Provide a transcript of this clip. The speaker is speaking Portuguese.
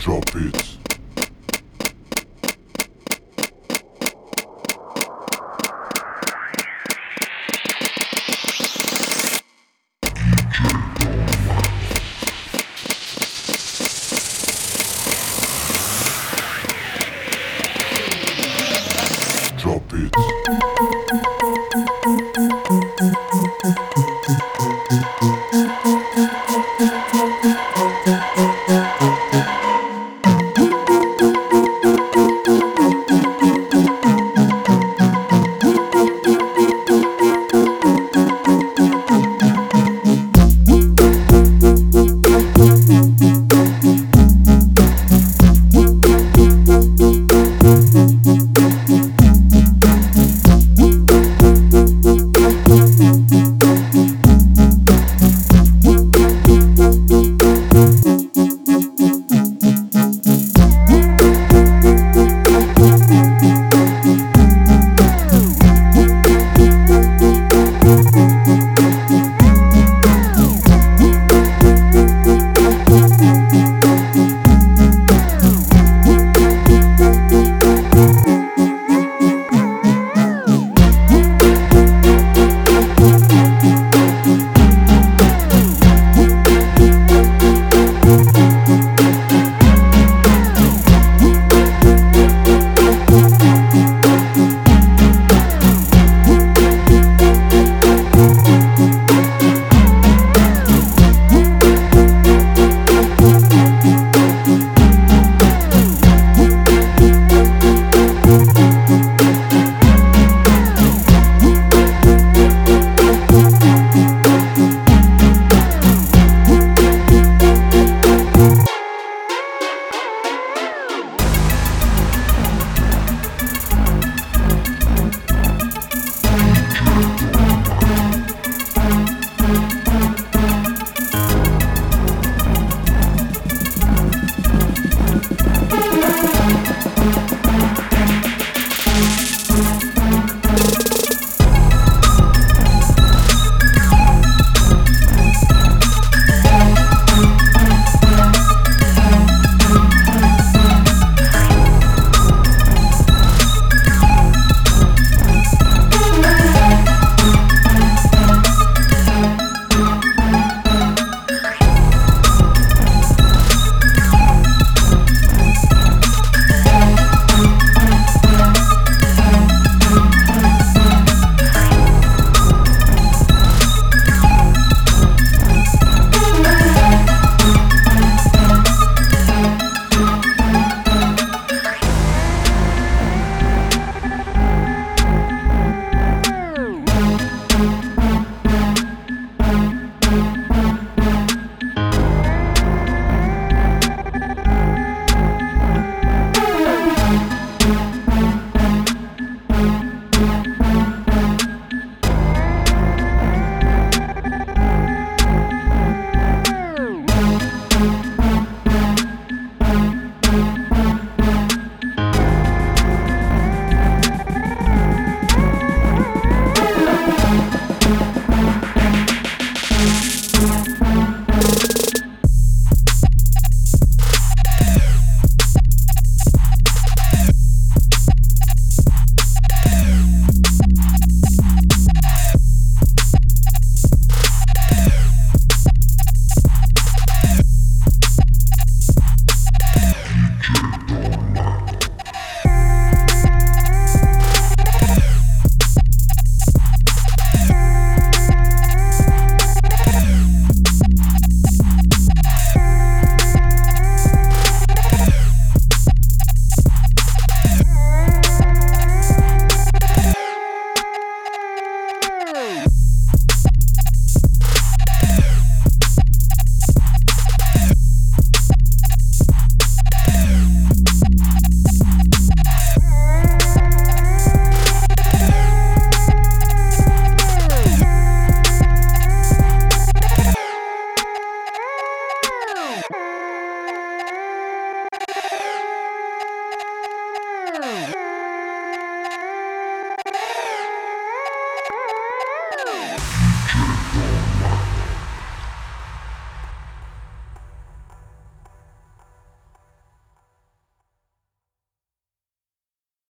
Drop it. Drop it. Yeah.